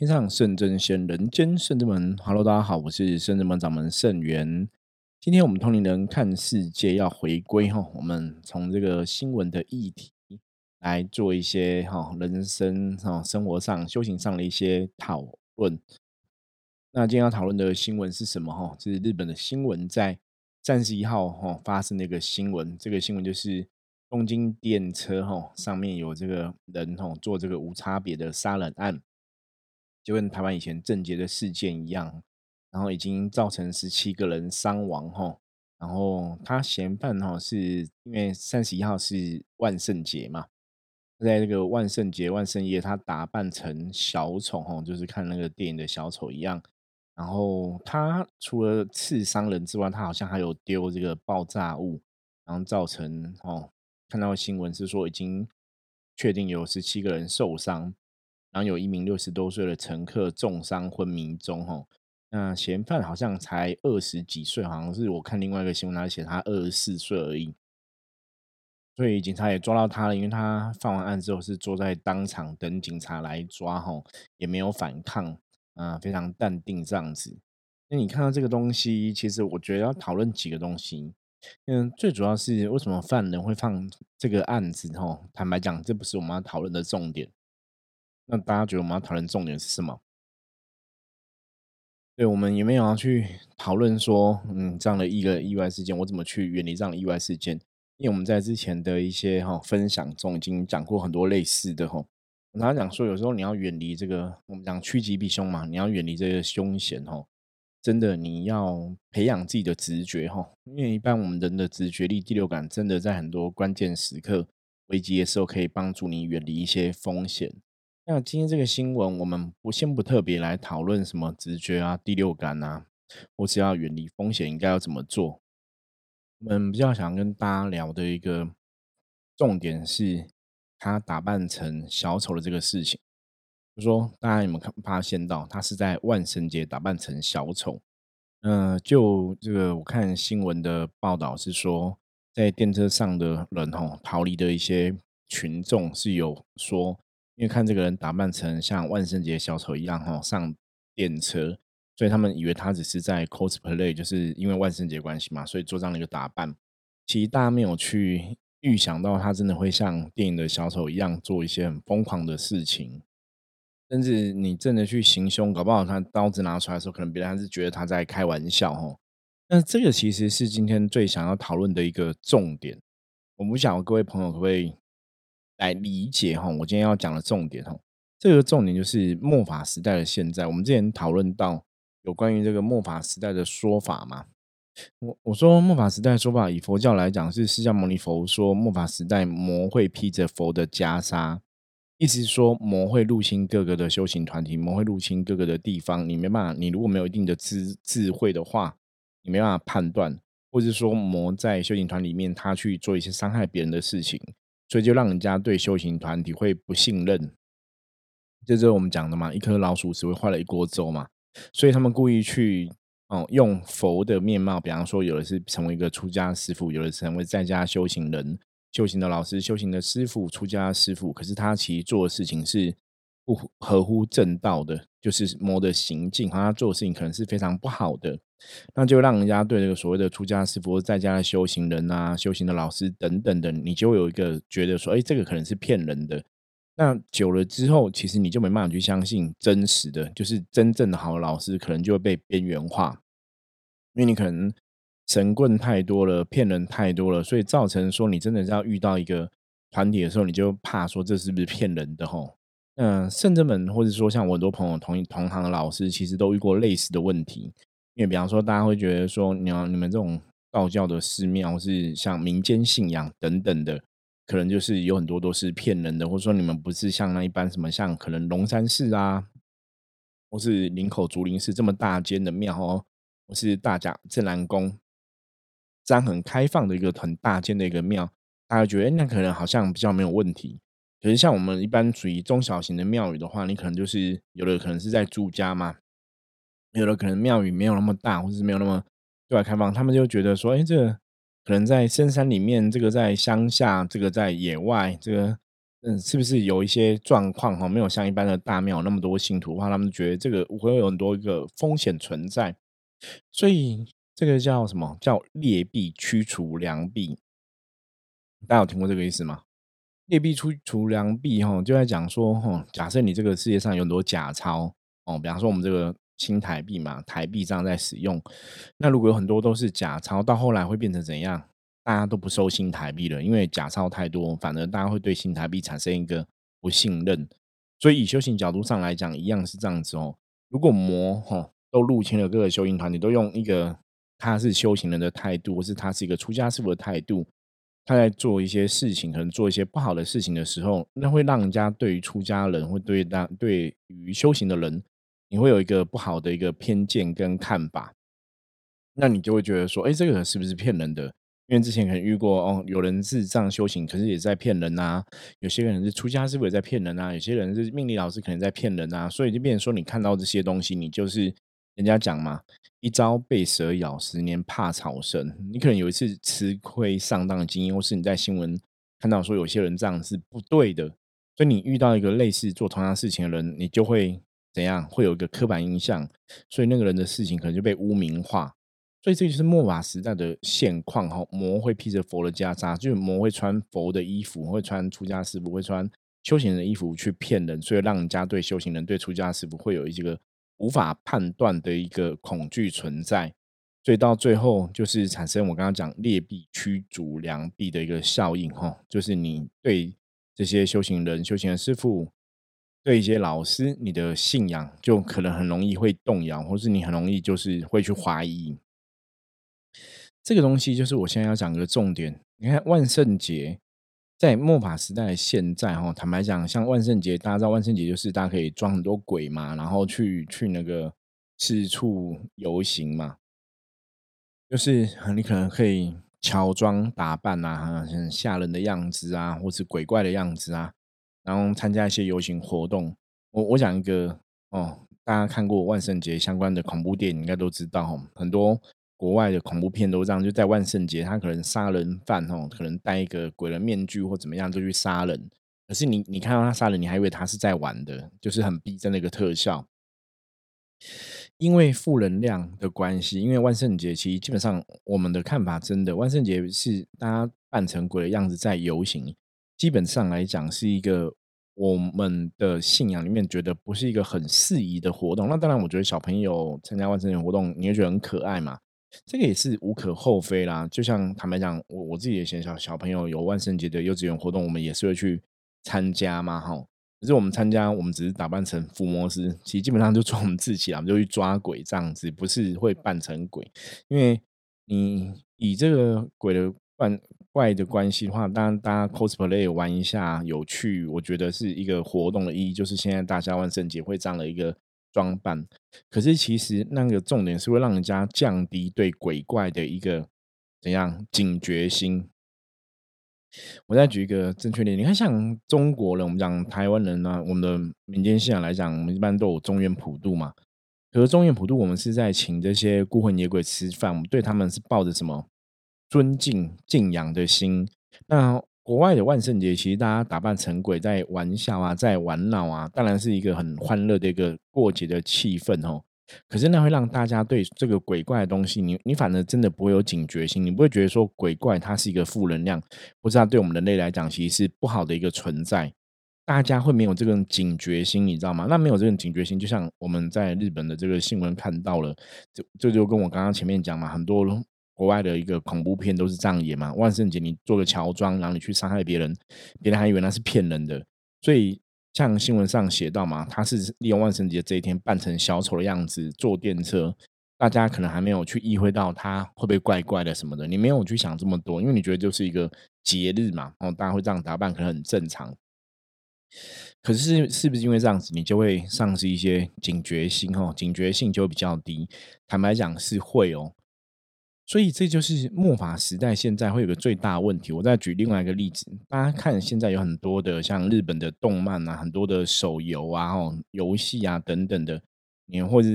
天上圣真仙，人间圣真门。Hello，大家好，我是圣真门掌门圣元。今天我们通灵人看世界要回归哈，我们从这个新闻的议题来做一些哈人生哈生活上修行上的一些讨论。那今天要讨论的新闻是什么哈？是日本的新闻，在三十一号哈发生的一个新闻。这个新闻就是东京电车哈上面有这个人哈做这个无差别的杀人案。就跟台湾以前郑捷的事件一样，然后已经造成十七个人伤亡哈，然后他嫌犯哈是因为三十一号是万圣节嘛，在那个万圣节万圣夜，他打扮成小丑哈，就是看那个电影的小丑一样，然后他除了刺伤人之外，他好像还有丢这个爆炸物，然后造成哦，看到新闻是说已经确定有十七个人受伤。然后有一名六十多岁的乘客重伤昏迷中，吼，那嫌犯好像才二十几岁，好像是我看另外一个新闻，他写他二十四岁而已，所以警察也抓到他了，因为他犯完案之后是坐在当场等警察来抓，吼，也没有反抗，啊，非常淡定这样子。那你看到这个东西，其实我觉得要讨论几个东西，嗯，最主要是为什么犯人会放这个案子，吼，坦白讲，这不是我们要讨论的重点。那大家觉得我们要讨论重点是什么？对我们有没有要去讨论说，嗯，这样的一个意外事件，我怎么去远离这样的意外事件？因为我们在之前的一些哈分享中已经讲过很多类似的哈。我常讲说，有时候你要远离这个，我们讲趋吉避凶嘛，你要远离这个凶险哈。真的，你要培养自己的直觉哈，因为一般我们人的直觉力、第六感，真的在很多关键时刻、危机的时候，可以帮助你远离一些风险。那今天这个新闻，我们不先不特别来讨论什么直觉啊、第六感啊，或是要远离风险应该要怎么做。我们比较想跟大家聊的一个重点是，他打扮成小丑的这个事情。就说大家有没有看发现到，他是在万圣节打扮成小丑？嗯，就这个我看新闻的报道是说，在电车上的人吼逃离的一些群众是有说。因为看这个人打扮成像万圣节小丑一样哈，上电车，所以他们以为他只是在 cosplay，就是因为万圣节关系嘛，所以做这样的一个打扮。其实大家没有去预想到他真的会像电影的小丑一样做一些很疯狂的事情，甚至你真的去行凶，搞不好他刀子拿出来的时候，可能别人还是觉得他在开玩笑哈。那这个其实是今天最想要讨论的一个重点。我不想各位朋友可不可以。来理解哈，我今天要讲的重点哈，这个重点就是末法时代的现在。我们之前讨论到有关于这个末法时代的说法嘛，我我说末法时代说法，以佛教来讲是释迦牟尼佛说末法时代魔会披着佛的袈裟，意思是说魔会入侵各个的修行团体，魔会入侵各个的地方，你没办法，你如果没有一定的智智慧的话，你没办法判断，或者说魔在修行团里面他去做一些伤害别人的事情。所以就让人家对修行团体会不信任，这就是我们讲的嘛，一颗老鼠只会坏了一锅粥嘛。所以他们故意去哦，用佛的面貌，比方说有的是成为一个出家师傅，有的成为在家修行人、修行的老师、修行的师傅、出家师傅。可是他其实做的事情是不合乎正道的，就是魔的行径，他做的事情可能是非常不好的。那就让人家对这个所谓的出家师傅、在家的修行人啊、修行的老师等等的，你就有一个觉得说，哎，这个可能是骗人的。那久了之后，其实你就没办法去相信真实的，就是真正的好老师，可能就会被边缘化，因为你可能神棍太多了，骗人太多了，所以造成说你真的是要遇到一个团体的时候，你就怕说这是不是骗人的吼。嗯，圣者们或者说像我很多朋友同同行的老师，其实都遇过类似的问题。因为比方说，大家会觉得说，你要你们这种道教的寺庙是像民间信仰等等的，可能就是有很多都是骗人的，或者说你们不是像那一般什么像可能龙山寺啊，或是林口竹林寺这么大间的庙哦，或是大甲镇澜宫这样很开放的一个很大间的一个庙，大家觉得那可能好像比较没有问题。可是像我们一般属于中小型的庙宇的话，你可能就是有的可能是在住家嘛。有的可能庙宇没有那么大，或者是没有那么对外开放，他们就觉得说，哎，这个可能在深山里面，这个在乡下，这个在野外，这个嗯，是不是有一些状况哈，没有像一般的大庙那么多信徒的话，他们觉得这个会有很多一个风险存在，所以这个叫什么叫劣币驱除良币？大家有听过这个意思吗？劣币驱除良币哈，就在讲说哈，假设你这个世界上有很多假钞哦，比方说我们这个新台币嘛，台币这样在使用，那如果有很多都是假钞，到后来会变成怎样？大家都不收新台币了，因为假钞太多，反而大家会对新台币产生一个不信任。所以以修行角度上来讲，一样是这样子哦。如果魔哈都入侵了各个修行团体，都用一个他是修行人的态度，或是他是一个出家师傅的态度，他在做一些事情，可能做一些不好的事情的时候，那会让人家对于出家人，会对大对于修行的人，你会有一个不好的一个偏见跟看法。那你就会觉得说，哎，这个人是不是骗人的？因为之前可能遇过哦，有人是这样修行，可是也在骗人呐。有些人是出家师傅也在骗人呐。有些人是命理老师，可能在骗人呐。所以就变成说，你看到这些东西，你就是人家讲嘛，一朝被蛇咬，十年怕草绳。你可能有一次吃亏上当的经验，或是你在新闻看到说有些人这样是不对的，所以你遇到一个类似做同样事情的人，你就会怎样？会有一个刻板印象，所以那个人的事情可能就被污名化。所以这就是末法时代的现况哈，魔会披着佛的袈裟，就是魔会穿佛的衣服，会穿出家师傅会穿修行人的衣服去骗人，所以让人家对修行人、对出家师傅会有一个无法判断的一个恐惧存在，所以到最后就是产生我刚刚讲劣币驱逐良币的一个效应哈，就是你对这些修行人、修行的师傅，对一些老师，你的信仰就可能很容易会动摇，或是你很容易就是会去怀疑。这个东西就是我现在要讲的重点。你看万圣节在末法时代，现在哈，坦白讲，像万圣节，大家知道万圣节就是大家可以装很多鬼嘛，然后去去那个四处游行嘛，就是你可能可以乔装打扮啊，很吓人的样子啊，或是鬼怪的样子啊，然后参加一些游行活动。我我讲一个哦，大家看过万圣节相关的恐怖电影，应该都知道哈，很多。国外的恐怖片都这样，就在万圣节，他可能杀人犯哦，可能戴一个鬼人面具或怎么样就去杀人。可是你你看到他杀人，你还以为他是在玩的，就是很逼真的一个特效。因为负能量的关系，因为万圣节其实基本上我们的看法真的，万圣节是大家扮成鬼的样子在游行，基本上来讲是一个我们的信仰里面觉得不是一个很适宜的活动。那当然，我觉得小朋友参加万圣节活动，你会觉得很可爱嘛？这个也是无可厚非啦，就像坦白讲，我我自己的小小小朋友有万圣节的幼稚园活动，我们也是会去参加嘛，哈。可是我们参加，我们只是打扮成伏魔师，其实基本上就做我们自己啊，就去抓鬼这样子，不是会扮成鬼。因为你以这个鬼的扮怪的关系的话，当然大家 cosplay 玩一下有趣，我觉得是一个活动的意义，就是现在大家万圣节会这样的一个。装扮，可是其实那个重点是会让人家降低对鬼怪的一个怎样警觉心。我再举一个正确点，你看像中国人，我们讲台湾人呢，我们的民间信仰来讲，我们一般都有中原普渡嘛。可是中原普渡，我们是在请这些孤魂野鬼吃饭，我们对他们是抱着什么尊敬敬仰的心。那国外的万圣节，其实大家打扮成鬼在玩笑啊，在玩闹啊，当然是一个很欢乐的一个过节的气氛哦。可是那会让大家对这个鬼怪的东西，你你反而真的不会有警觉心，你不会觉得说鬼怪它是一个负能量，或者它对我们人类来讲其实是不好的一个存在。大家会没有这个警觉心，你知道吗？那没有这种警觉心，就像我们在日本的这个新闻看到了，这这就跟我刚刚前面讲嘛，很多。国外的一个恐怖片都是这样演嘛？万圣节你做个乔装，然后你去伤害别人，别人还以为那是骗人的。所以像新闻上写到嘛，他是利用万圣节这一天扮成小丑的样子坐电车，大家可能还没有去意会到他会不会怪怪的什么的。你没有去想这么多，因为你觉得就是一个节日嘛，然后大家会这样打扮，可能很正常。可是是不是因为这样子，你就会丧失一些警觉心？哦，警觉性就会比较低。坦白讲是会哦。所以这就是末法时代，现在会有个最大问题。我再举另外一个例子，大家看现在有很多的像日本的动漫啊，很多的手游啊、哦游戏啊等等的，你或者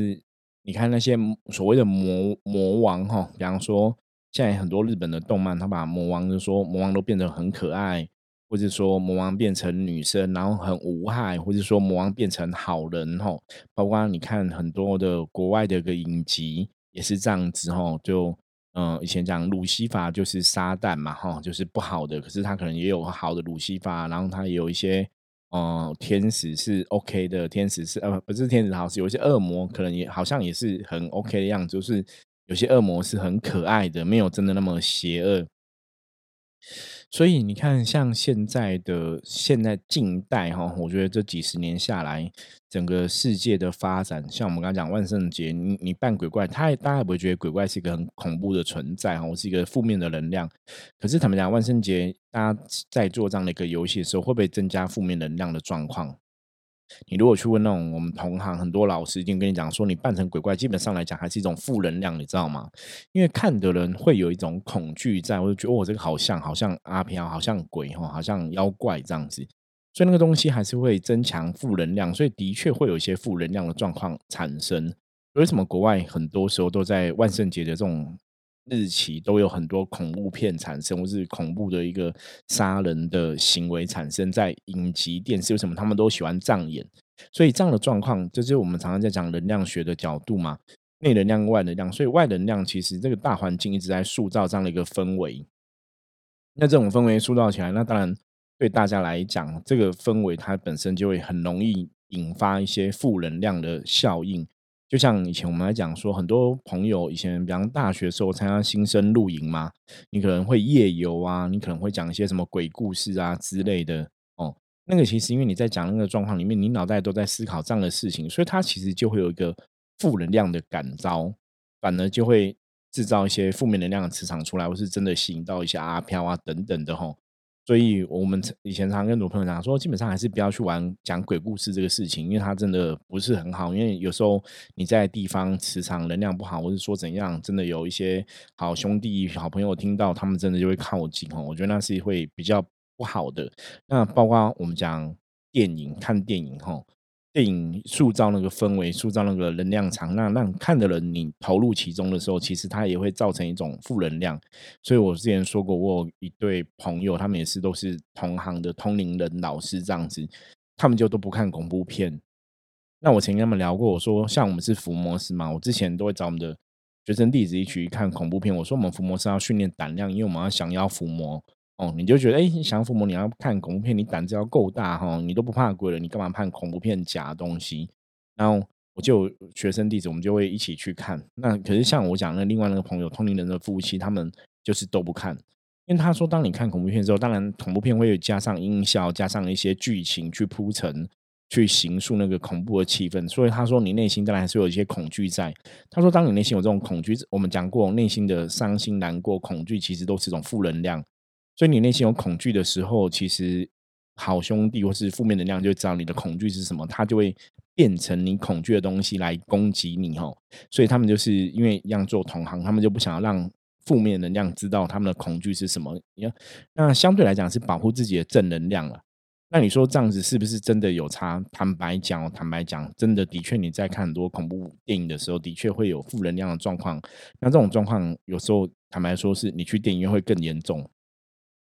你看那些所谓的魔魔王哈，比方说现在很多日本的动漫，他把魔王就说魔王都变得很可爱，或者说魔王变成女生，然后很无害，或者说魔王变成好人吼，包括你看很多的国外的一个影集也是这样子吼，就嗯以前讲鲁西法就是撒旦嘛哈，就是不好的，可是他可能也有好的鲁西法，然后他也有一些嗯天使是 OK 的，天使是呃不是天使好，是有一些恶魔可能也好像也是很 OK 的样子，就是有些恶魔是很可爱的，没有真的那么邪恶。所以你看，像现在的现在近代哈，我觉得这几十年下来，整个世界的发展，像我们刚刚讲万圣节，你你扮鬼怪，他大家也不会觉得鬼怪是一个很恐怖的存在哈，是一个负面的能量。可是他们讲万圣节，大家在做这样的一个游戏的时候，会不会增加负面能量的状况？你如果去问那种我们同行很多老师，已经跟你讲说，你扮成鬼怪，基本上来讲还是一种负能量，你知道吗？因为看的人会有一种恐惧在，我就觉得哦，这个好像好像阿飘，好像鬼哈，好像妖怪这样子，所以那个东西还是会增强负能量，所以的确会有一些负能量的状况产生。为什么国外很多时候都在万圣节的这种？日期都有很多恐怖片产生，或是恐怖的一个杀人的行为产生在影集、电视，为什么他们都喜欢这样演？所以这样的状况，就是我们常常在讲能量学的角度嘛，内能量、外能量。所以外能量其实这个大环境一直在塑造这样的一个氛围。那这种氛围塑造起来，那当然对大家来讲，这个氛围它本身就会很容易引发一些负能量的效应。就像以前我们来讲说，很多朋友以前，比方大学时候参加新生露营嘛，你可能会夜游啊，你可能会讲一些什么鬼故事啊之类的哦。那个其实因为你在讲那个状况里面，你脑袋都在思考这样的事情，所以它其实就会有一个负能量的感召，反而就会制造一些负面能量的磁场出来，或是真的吸引到一些阿飘啊等等的吼。所以，我们以前常跟很多朋友讲说，基本上还是不要去玩讲鬼故事这个事情，因为它真的不是很好。因为有时候你在地方磁场能量不好，或者说怎样，真的有一些好兄弟、好朋友听到，他们真的就会靠近哦。我觉得那是会比较不好的。那包括我们讲电影、看电影哈。电影塑造那个氛围，塑造那个能量场，那让看的人你投入其中的时候，其实它也会造成一种负能量。所以我之前说过，我有一对朋友，他们也是都是同行的通灵人老师这样子，他们就都不看恐怖片。那我曾经跟他们聊过，我说像我们是伏魔师嘛，我之前都会找我们的学生弟子一起看恐怖片。我说我们伏魔师要训练胆量，因为我们要降妖伏魔。哦，你就觉得哎，想父母你要看恐怖片，你胆子要够大哈，你都不怕鬼了，你干嘛看恐怖片假东西？然后我就学生弟子，我们就会一起去看。那可是像我讲的另外那个朋友，通灵人的夫妻，他们就是都不看，因为他说，当你看恐怖片之后，当然恐怖片会加上音效，加上一些剧情去铺陈，去形塑那个恐怖的气氛，所以他说你内心当然还是有一些恐惧在。他说，当你内心有这种恐惧，我们讲过，内心的伤心、难过、恐惧，其实都是一种负能量。所以你内心有恐惧的时候，其实好兄弟或是负面能量就知道你的恐惧是什么，他就会变成你恐惧的东西来攻击你吼。所以他们就是因为一样做同行，他们就不想要让负面能量知道他们的恐惧是什么。那相对来讲是保护自己的正能量了。那你说这样子是不是真的有差？坦白讲，坦白讲，真的的确你在看很多恐怖电影的时候，的确会有负能量的状况。那这种状况有时候坦白说，是你去电影院会更严重。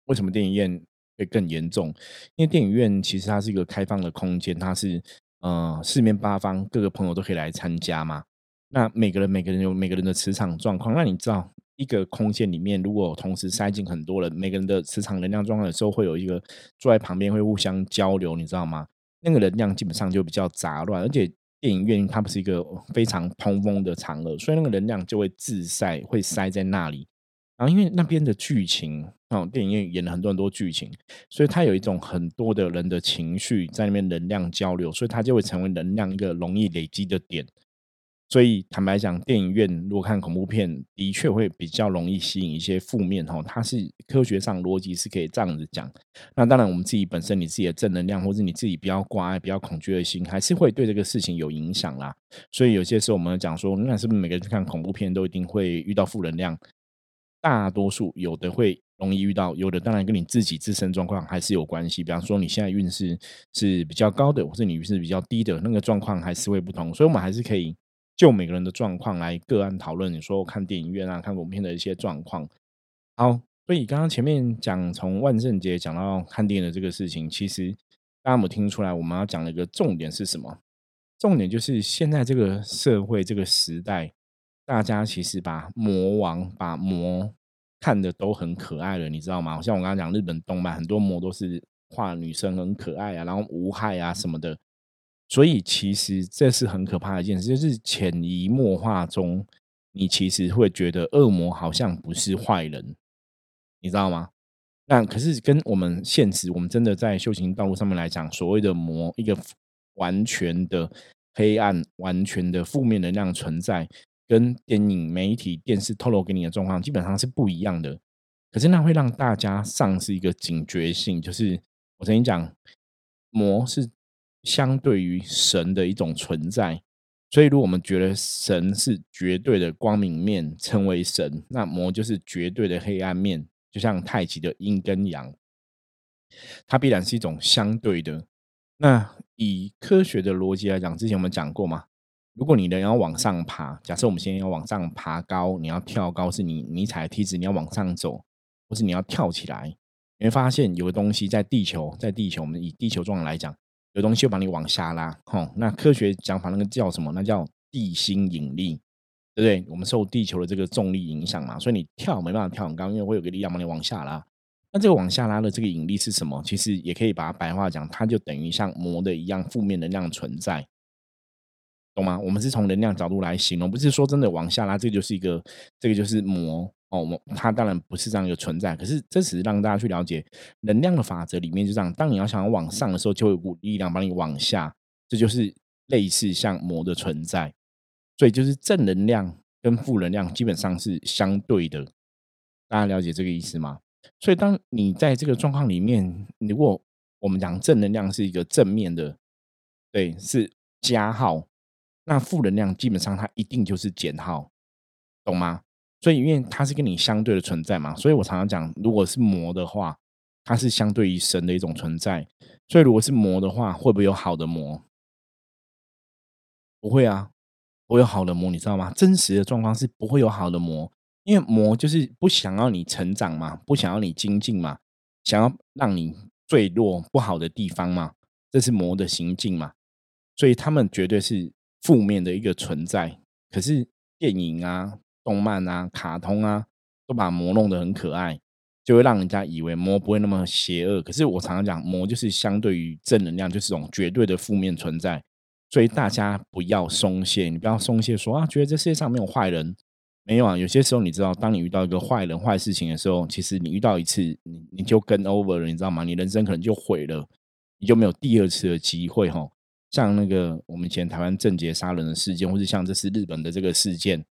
为什么电影院会更严重？因为电影院其实它是一个开放的空间，它是呃四面八方各个朋友都可以来参加嘛。那每个人每个人有每个人的磁场状况。那你知道一个空间里面如果同时塞进很多人，每个人的磁场能量状况的时候，会有一个坐在旁边会互相交流，你知道吗？那个能量基本上就比较杂乱，而且电影院它不是一个非常通风的场合，所以那个能量就会自塞，会塞在那里。然后因为那边的剧情。哦，电影院演了很多很多剧情，所以它有一种很多的人的情绪在那边能量交流，所以它就会成为能量一个容易累积的点。所以坦白讲，电影院如果看恐怖片，的确会比较容易吸引一些负面。哈，它是科学上逻辑是可以这样子讲。那当然，我们自己本身你自己的正能量，或者你自己比较挂碍、比较恐惧的心，还是会对这个事情有影响啦。所以有些时候我们讲说，那是不是每个人看恐怖片都一定会遇到负能量？大多数有的会。容易遇到有的，当然跟你自己自身状况还是有关系。比方说，你现在运势是比较高的，或是你运势比较低的，那个状况还是会不同。所以，我们还是可以就每个人的状况来个案讨论。你说看电影院啊，看恐怖片的一些状况。好，所以刚刚前面讲从万圣节讲到看电影的这个事情，其实大家有没有听出来？我们要讲的一个重点是什么？重点就是现在这个社会这个时代，大家其实把魔王把魔看的都很可爱了，你知道吗？像我刚刚讲日本动漫，很多魔都是画女生很可爱啊，然后无害啊什么的。所以其实这是很可怕的一件事，就是潜移默化中，你其实会觉得恶魔好像不是坏人。你知道吗？那可是跟我们现实，我们真的在修行道路上面来讲，所谓的魔，一个完全的黑暗、完全的负面能量存在，跟电影、媒体、电视透露给你的状况基本上是不一样的。可是那会让大家丧失一个警觉性，就是我曾经讲，魔是相对于神的一种存在。所以，如果我们觉得神是绝对的光明面，称为神，那魔就是绝对的黑暗面。就像太极的阴跟阳，它必然是一种相对的。那以科学的逻辑来讲，之前我们讲过嘛，如果你人要往上爬，假设我们现在要往上爬高，你要跳高，是你你踩梯子，你要往上走，或是你要跳起来，你会发现有个东西在地球，在地球，我们以地球状来讲，有东西会把你往下拉。吼，那科学讲法那个叫什么？那叫地心引力。对不对？我们受地球的这个重力影响嘛，所以你跳没办法跳很高，因为会有个力量把你往下拉。那这个往下拉的这个引力是什么？其实也可以把它白话讲，它就等于像魔的一样负面能量存在，懂吗？我们是从能量角度来形容，不是说真的往下拉，这个就是一个，这个就是魔哦。我它当然不是这样一个存在，可是这只是让大家去了解能量的法则里面就这样。当你要想要往上的时候，就会有股力量把你往下，这就是类似像魔的存在。所以就是正能量跟负能量基本上是相对的，大家了解这个意思吗？所以当你在这个状况里面，如果我们讲正能量是一个正面的，对，是加号，那负能量基本上它一定就是减号，懂吗？所以因为它是跟你相对的存在嘛，所以我常常讲，如果是魔的话，它是相对于神的一种存在。所以如果是魔的话，会不会有好的魔？不会啊。不会有好的魔，你知道吗？真实的状况是不会有好的魔，因为魔就是不想要你成长嘛，不想要你精进嘛，想要让你坠落不好的地方嘛，这是魔的行径嘛，所以他们绝对是负面的一个存在。可是电影啊、动漫啊、卡通啊，都把魔弄得很可爱，就会让人家以为魔不会那么邪恶。可是我常常讲，魔就是相对于正能量，就是种绝对的负面存在。所以大家不要松懈，你不要松懈，说啊，觉得这世界上没有坏人，没有啊。有些时候，你知道，当你遇到一个坏人、坏事情的时候，其实你遇到一次，你你就跟 over 了，你知道吗？你人生可能就毁了，你就没有第二次的机会哈。像那个我们以前台湾正杰杀人的事件，或是像这次日本的这个事件，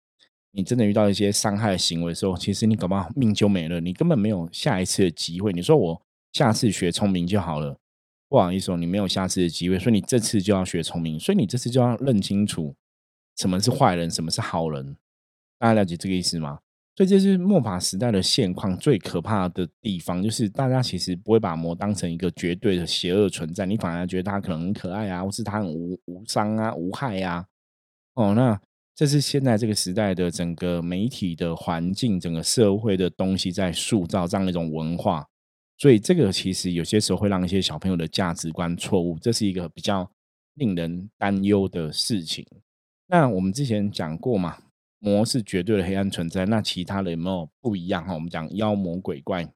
你真的遇到一些伤害行为的时候，其实你搞不好命就没了，你根本没有下一次的机会。你说我下次学聪明就好了。不好意思哦，你没有下次的机会，所以你这次就要学聪明，所以你这次就要认清楚什么是坏人，什么是好人。大家了解这个意思吗？所以这是末法时代的现况最可怕的地方，就是大家其实不会把魔当成一个绝对的邪恶存在，你反而觉得他可能很可爱啊，或是他很无无伤啊、无害呀。哦，那这是现在这个时代的整个媒体的环境、整个社会的东西在塑造这样一种文化。所以这个其实有些时候会让一些小朋友的价值观错误，这是一个比较令人担忧的事情。那我们之前讲过嘛，魔是绝对的黑暗存在，那其他的有没有不一样哈？我们讲妖魔鬼怪，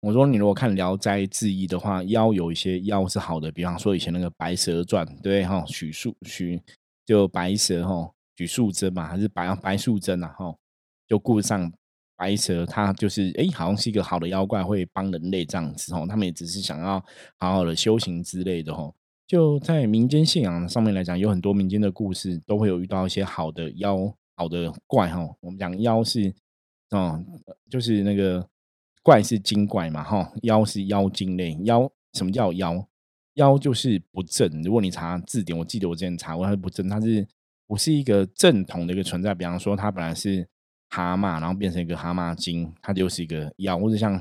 我说你如果看《聊斋志异》的话，妖有一些妖是好的，比方说以前那个《白蛇传》，对哈，许素许就白蛇哈，许素贞嘛，还是白白素贞啊哈，就顾上。白蛇，它就是哎，好像是一个好的妖怪，会帮人类这样子哦。他们也只是想要好好的修行之类的哦。就在民间信仰上面来讲，有很多民间的故事都会有遇到一些好的妖、好的怪哈。我们讲妖是哦，就是那个怪是精怪嘛哈，妖是妖精类。妖什么叫妖？妖就是不正。如果你查字典，我记得我之前查过，它是不正，它是不是一个正统的一个存在？比方说，它本来是。蛤蟆，然后变成一个蛤蟆精，它就是一个妖，或者像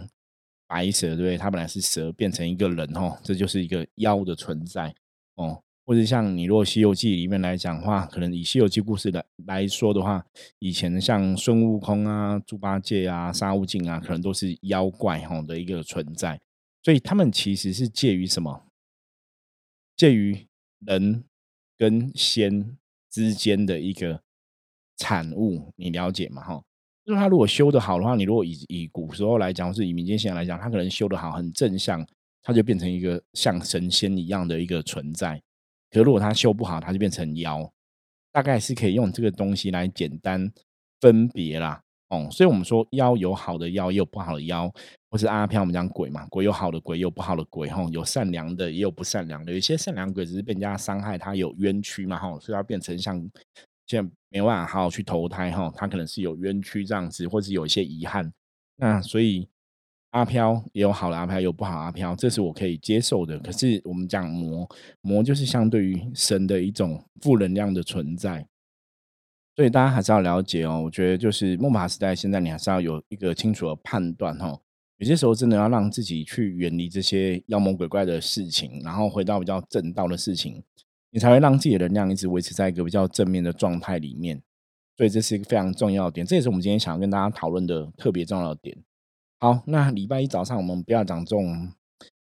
白蛇，对不对？它本来是蛇，变成一个人，哦，这就是一个妖的存在，哦。或者像你如果《西游记》里面来讲的话，可能以《西游记》故事来来说的话，以前像孙悟空啊、猪八戒啊、沙悟净啊，可能都是妖怪哈的一个存在，所以他们其实是介于什么？介于人跟仙之间的一个产物，你了解吗？哈，就是他如果修得好的话，你如果以以古时候来讲，或是以民间信仰来讲，他可能修得好，很正向，他就变成一个像神仙一样的一个存在。可如果他修不好，他就变成妖，大概是可以用这个东西来简单分别啦。哦，所以我们说妖有好的妖，也有不好的妖，或是阿飘，我们讲鬼嘛，鬼有好的鬼，有不好的鬼，吼，有善良的，也有不善良的。有些善良鬼只是被人家伤害，他有冤屈嘛，吼，所以他变成像现在没办法好好去投胎，哈，他可能是有冤屈这样子，或是有一些遗憾。那所以。阿飘也有好的阿飘，有不好阿飘，这是我可以接受的。可是我们讲魔，魔就是相对于神的一种负能量的存在，所以大家还是要了解哦。我觉得就是木马时代，现在你还是要有一个清楚的判断哈。有些时候真的要让自己去远离这些妖魔鬼怪的事情，然后回到比较正道的事情，你才会让自己的能量一直维持在一个比较正面的状态里面。所以这是一个非常重要的点，这也是我们今天想要跟大家讨论的特别重要的点。好，那礼拜一早上我们不要讲这种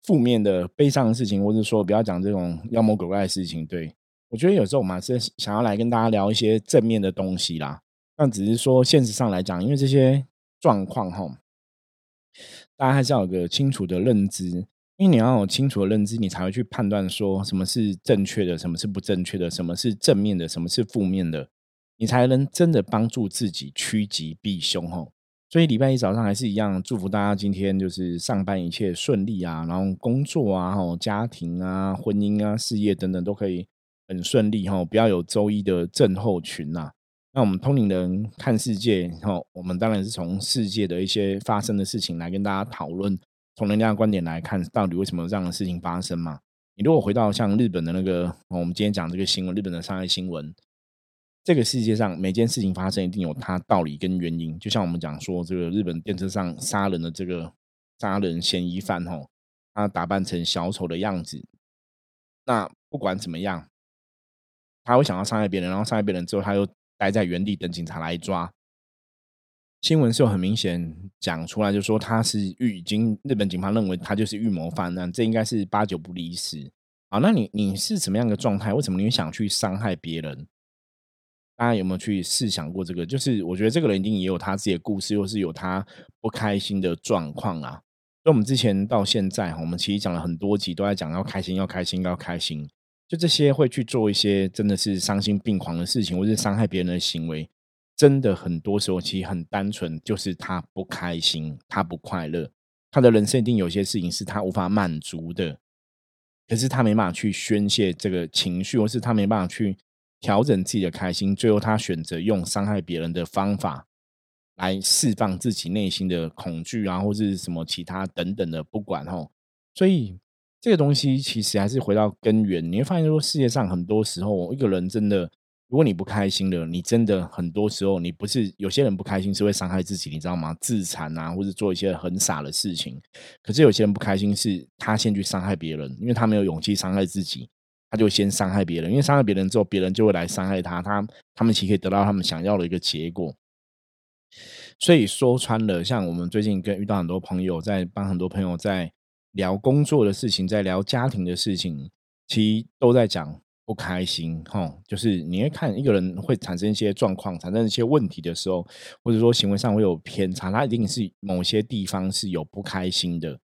负面的、悲伤的事情，或者说不要讲这种妖魔鬼怪的事情。对我觉得有时候我们还是想要来跟大家聊一些正面的东西啦。那只是说现实上来讲，因为这些状况哈，大家还是要有个清楚的认知。因为你要有清楚的认知，你才会去判断说什么是正确的，什么是不正确的，什么是正面的，什么是负面的，你才能真的帮助自己趋吉避凶哈。所以礼拜一早上还是一样，祝福大家今天就是上班一切顺利啊，然后工作啊、家庭啊、婚姻啊、事业等等都可以很顺利哈，不要有周一的症候群呐。那我们通灵人看世界哈，我们当然是从世界的一些发生的事情来跟大家讨论，从人家的观点来看，到底为什么这样的事情发生嘛？你如果回到像日本的那个，我们今天讲这个新闻，日本的商业新闻。这个世界上每件事情发生一定有它道理跟原因，就像我们讲说，这个日本电车上杀人的这个杀人嫌疑犯哦，他打扮成小丑的样子，那不管怎么样，他会想要伤害别人，然后伤害别人之后，他又待在原地等警察来抓。新闻是有很明显讲出来，就说他是预已经日本警方认为他就是预谋犯，那这应该是八九不离十。好，那你你是什么样的状态？为什么你会想去伤害别人？大家有没有去试想过这个？就是我觉得这个人一定也有他自己的故事，或是有他不开心的状况啊。所以，我们之前到现在，我们其实讲了很多集，都在讲要开心，要开心，要开心。就这些会去做一些真的是伤心病狂的事情，或是伤害别人的行为，真的很多时候其实很单纯，就是他不开心，他不快乐，他的人生一定有些事情是他无法满足的，可是他没办法去宣泄这个情绪，或是他没办法去。调整自己的开心，最后他选择用伤害别人的方法来释放自己内心的恐惧啊，或是什么其他等等的，不管吼。所以这个东西其实还是回到根源，你会发现说，世界上很多时候一个人真的，如果你不开心了，你真的很多时候你不是有些人不开心是会伤害自己，你知道吗？自残啊，或者做一些很傻的事情。可是有些人不开心是他先去伤害别人，因为他没有勇气伤害自己。他就先伤害别人，因为伤害别人之后，别人就会来伤害他，他他们其实可以得到他们想要的一个结果。所以说穿了，像我们最近跟遇到很多朋友，在帮很多朋友在聊工作的事情，在聊家庭的事情，其实都在讲不开心。哈，就是你会看一个人会产生一些状况，产生一些问题的时候，或者说行为上会有偏差，他一定是某些地方是有不开心的。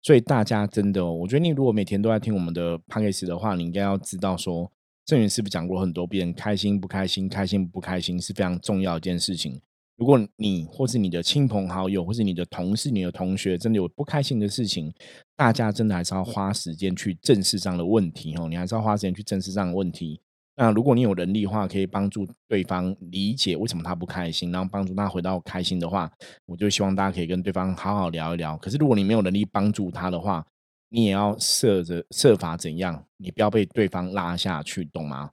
所以大家真的，我觉得你如果每天都在听我们的 p o d c a 的话，你应该要知道说，郑源是不是讲过很多遍，开心不开心，开心不开心是非常重要一件事情。如果你或是你的亲朋好友，或是你的同事、你的同学，真的有不开心的事情，大家真的还是要花时间去正视这样的问题哦。你还是要花时间去正视这样的问题。那如果你有能力的话，可以帮助对方理解为什么他不开心，然后帮助他回到开心的话，我就希望大家可以跟对方好好聊一聊。可是如果你没有能力帮助他的话，你也要设着设法怎样，你不要被对方拉下去，懂吗？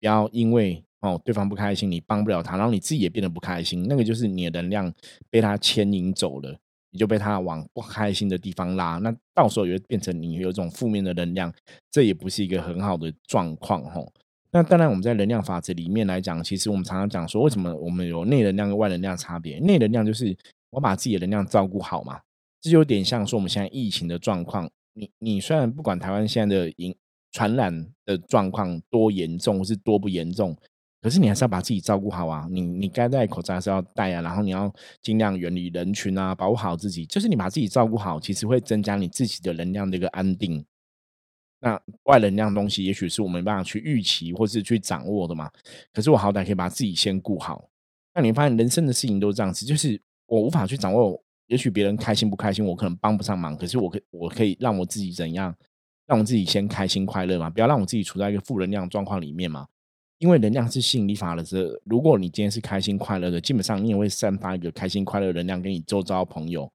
不要因为哦对方不开心，你帮不了他，然后你自己也变得不开心，那个就是你的能量被他牵引走了。你就被他往不开心的地方拉，那到时候也会变成你有一种负面的能量，这也不是一个很好的状况吼。那当然，我们在能量法则里面来讲，其实我们常常讲说，为什么我们有内能量跟外能量差别？内能量就是我把自己的能量照顾好嘛，这就有点像说我们现在疫情的状况。你你虽然不管台湾现在的影传染的状况多严重，或是多不严重。可是你还是要把自己照顾好啊！你你该戴口罩还是要戴啊，然后你要尽量远离人群啊，保护好自己。就是你把自己照顾好，其实会增加你自己的能量的一个安定。那外能量东西，也许是我没办法去预期或是去掌握的嘛。可是我好歹可以把自己先顾好。那你发现人生的事情都是这样子，就是我无法去掌握，也许别人开心不开心，我可能帮不上忙。可是我可我可以让我自己怎样，让我自己先开心快乐嘛，不要让我自己处在一个负能量状况里面嘛。因为能量是吸引力法则，如果你今天是开心快乐的，基本上你也会散发一个开心快乐能量给你周遭朋友。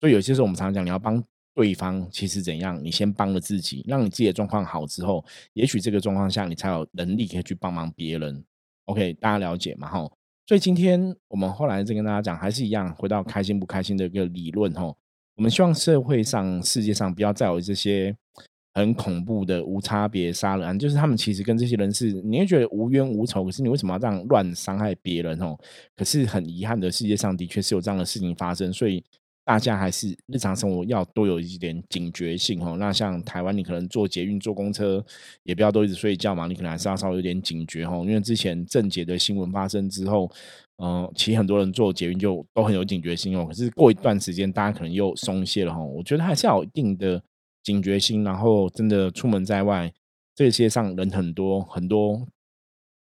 所以有些时候我们常常讲，你要帮对方，其实怎样？你先帮了自己，让你自己的状况好之后，也许这个状况下你才有能力可以去帮忙别人。OK，大家了解吗？哈，所以今天我们后来再跟大家讲，还是一样，回到开心不开心的一个理论。哈，我们希望社会上、世界上不要再有这些。很恐怖的无差别杀人案，就是他们其实跟这些人是，你会觉得无冤无仇，可是你为什么要这样乱伤害别人哦？可是很遗憾的，世界上的确是有这样的事情发生，所以大家还是日常生活要多有一点警觉性哦。那像台湾，你可能坐捷运、坐公车，也不要都一直睡觉嘛，你可能还是要稍微有点警觉哦。因为之前郑捷的新闻发生之后，嗯，其实很多人坐捷运就都很有警觉性哦。可是过一段时间，大家可能又松懈了哈。我觉得还是要有一定的。警觉心，然后真的出门在外，这些上人很多，很多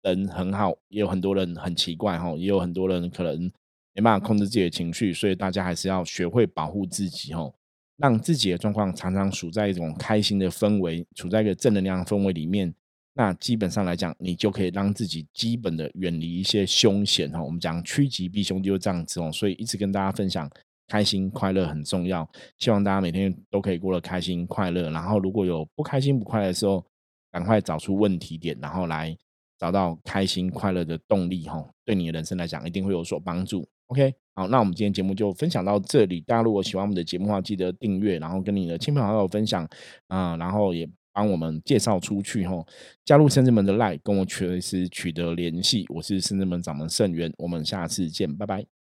人很好，也有很多人很奇怪哈，也有很多人可能没办法控制自己的情绪，所以大家还是要学会保护自己哈，让自己的状况常常处在一种开心的氛围，处在一个正能量氛围里面，那基本上来讲，你就可以让自己基本的远离一些凶险哈。我们讲趋吉避凶就是这样子哦，所以一直跟大家分享。开心快乐很重要，希望大家每天都可以过得开心快乐。然后如果有不开心不快乐的时候，赶快找出问题点，然后来找到开心快乐的动力。哈，对你的人生来讲，一定会有所帮助。OK，好，那我们今天节目就分享到这里。大家如果喜欢我们的节目的话，记得订阅，然后跟你的亲朋好友分享啊，然后也帮我们介绍出去。哈，加入深圳门的 Lie，跟我随时取得联系。我是深圳门掌门盛元，我们下次见，拜拜。